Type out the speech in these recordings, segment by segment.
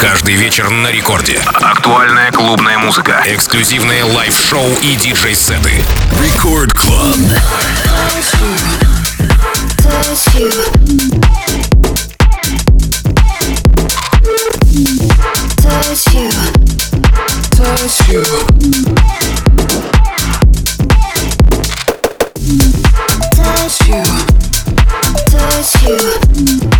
Каждый вечер на рекорде. Актуальная клубная музыка. Эксклюзивные лайв-шоу и диджей-сеты. Рекорд Клаб. Touch you. Touch you. Touch you. Touch you.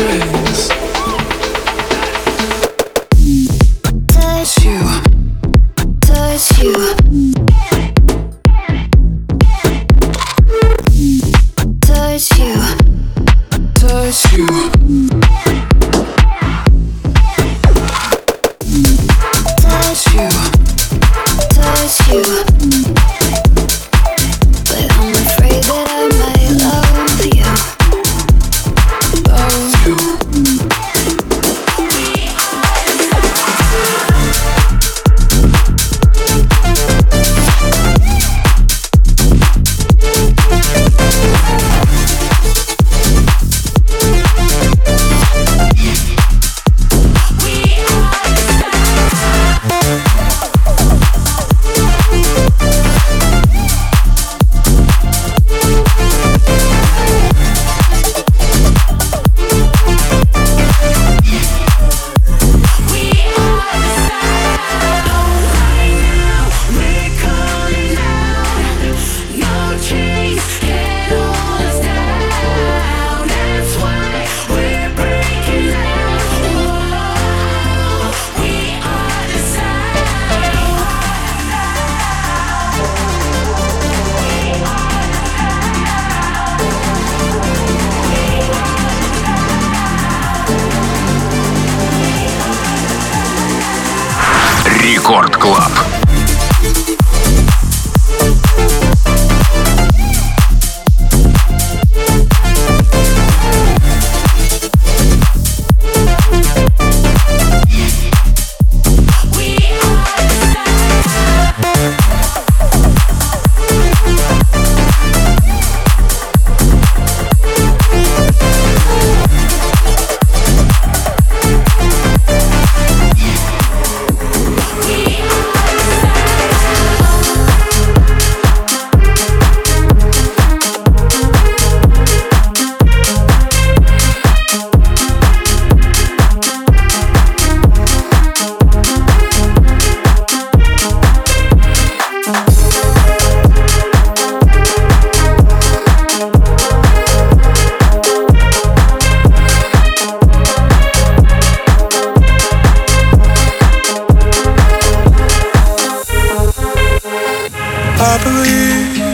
believe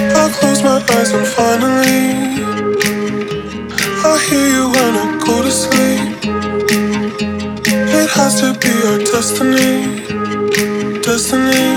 I close my eyes and finally I hear you when I go to sleep. It has to be our destiny, destiny.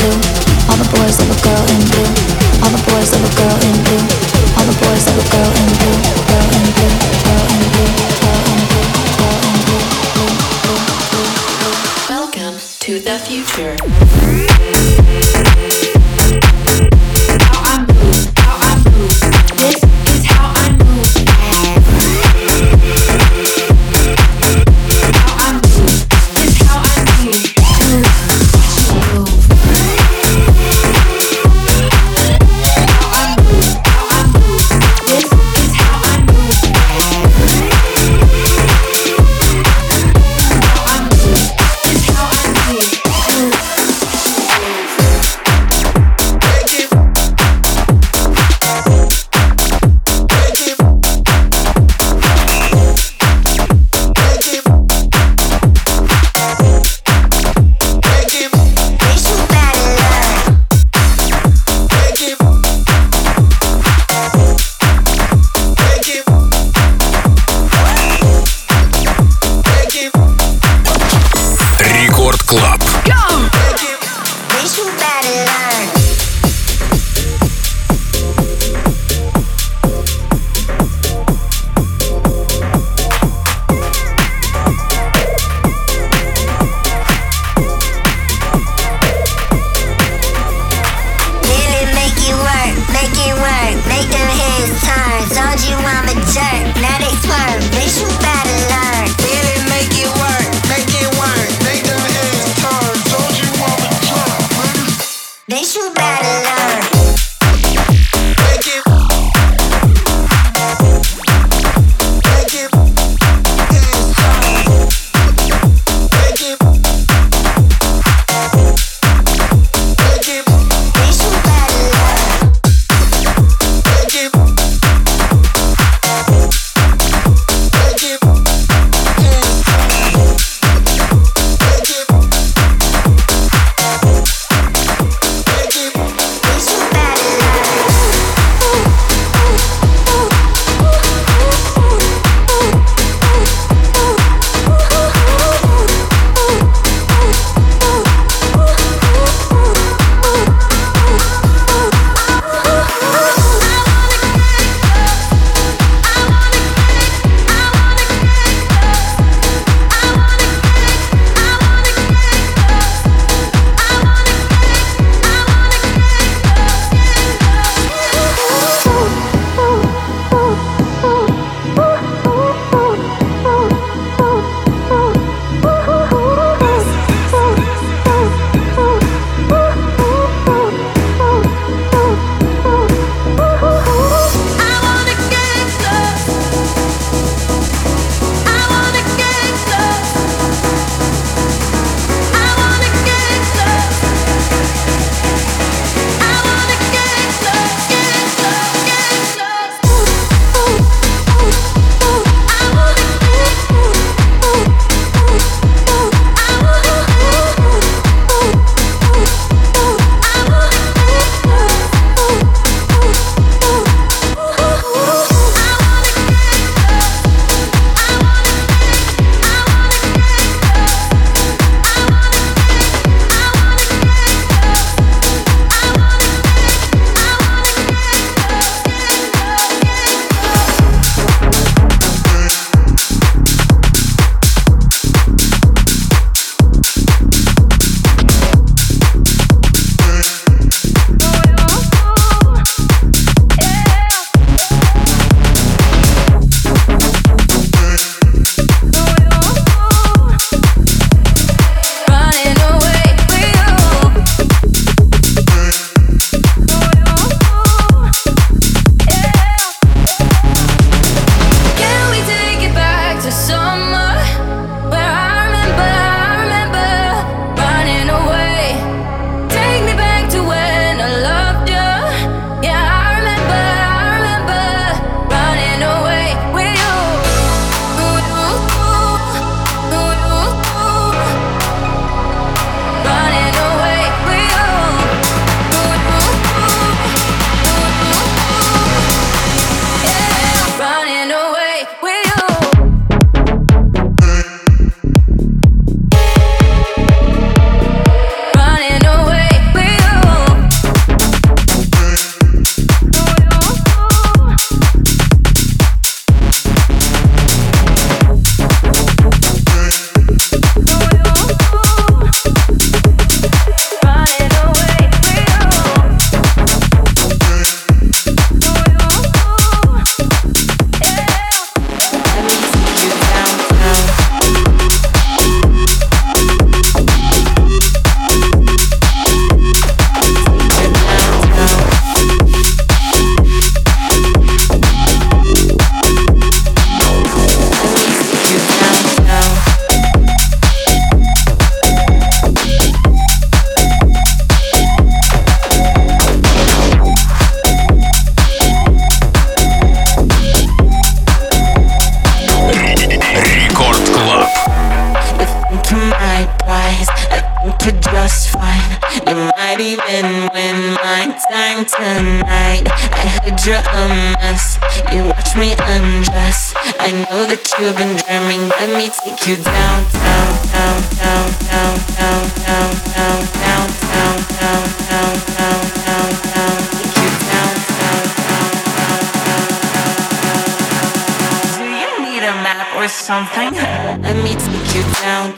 All the boys love a girl in blue. All the boys love a girl in blue. All the boys love a. Girl in blue. Girl in blue. Girl in blue. Girl in blue. Welcome to the future. You're a mess. You watch me undress. I know that you've been dreaming. Let me take you down, down, down, down, down, down, down, down, down, down, down, down, down, down, down. Take you down, down, down, down, down. Do you need a map or something? Let me take you down,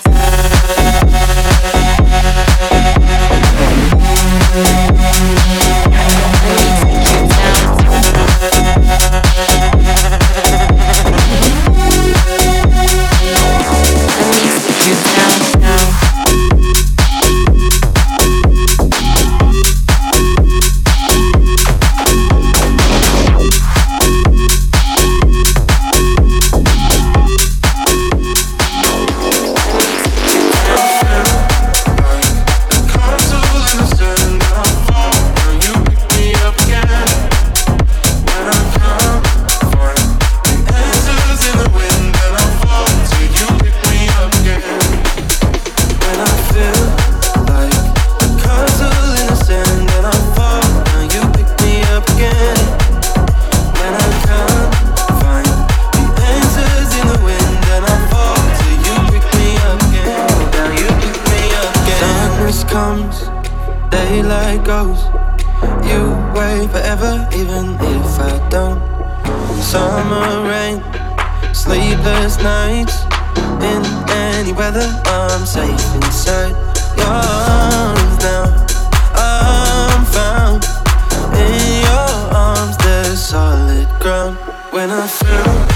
Like ghosts, You wait forever, even if I don't. Summer rain, sleepless nights. In any weather, I'm safe inside your arms now. I'm found in your arms, there's solid ground. When I feel.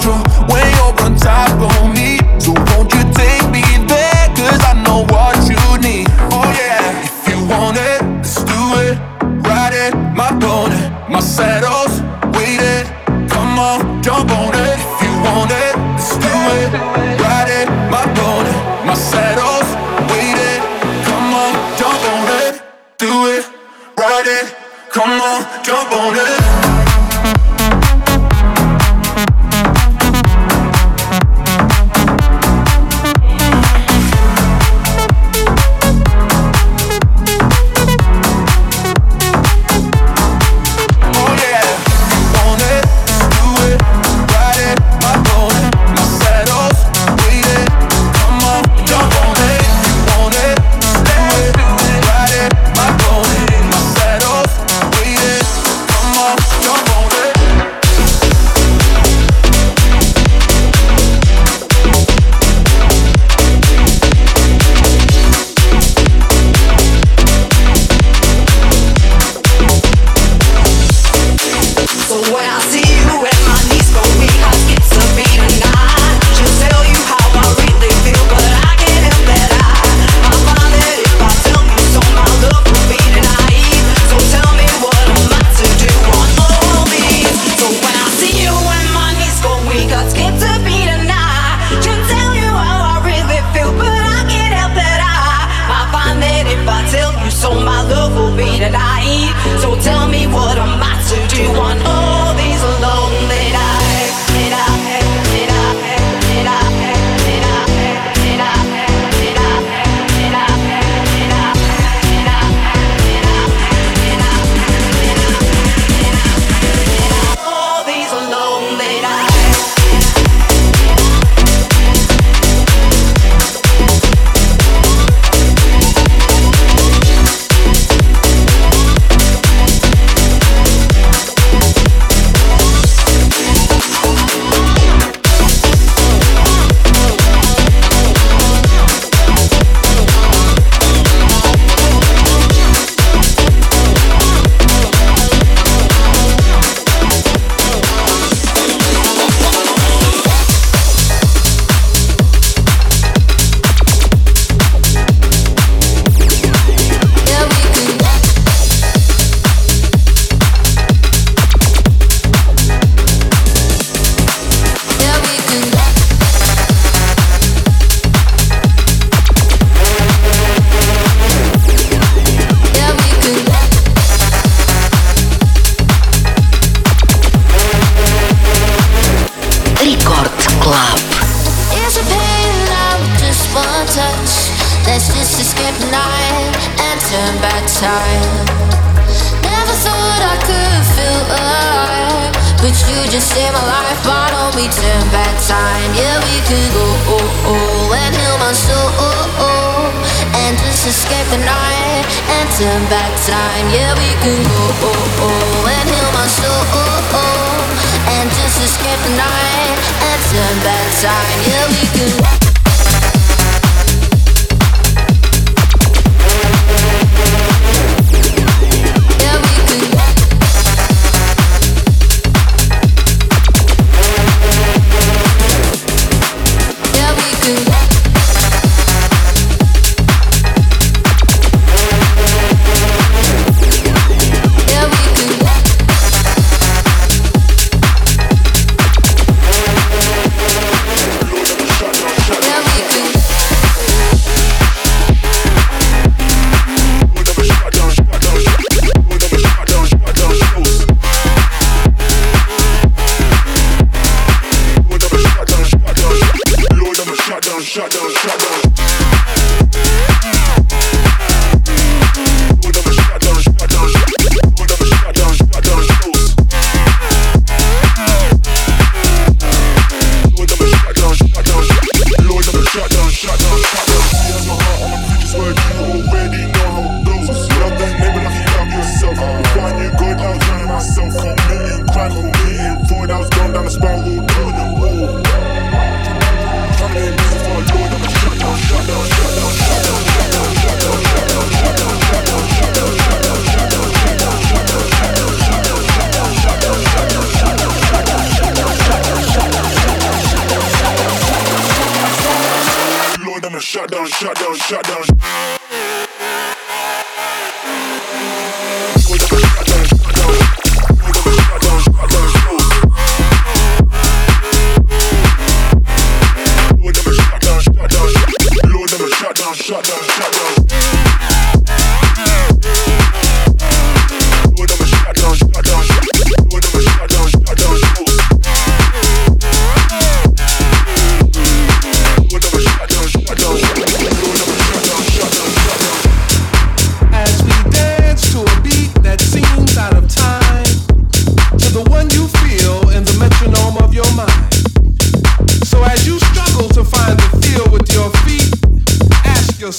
drunk. When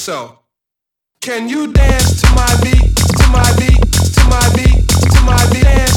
So, Can you dance to my beat, to my beat, to my beat, to my beat?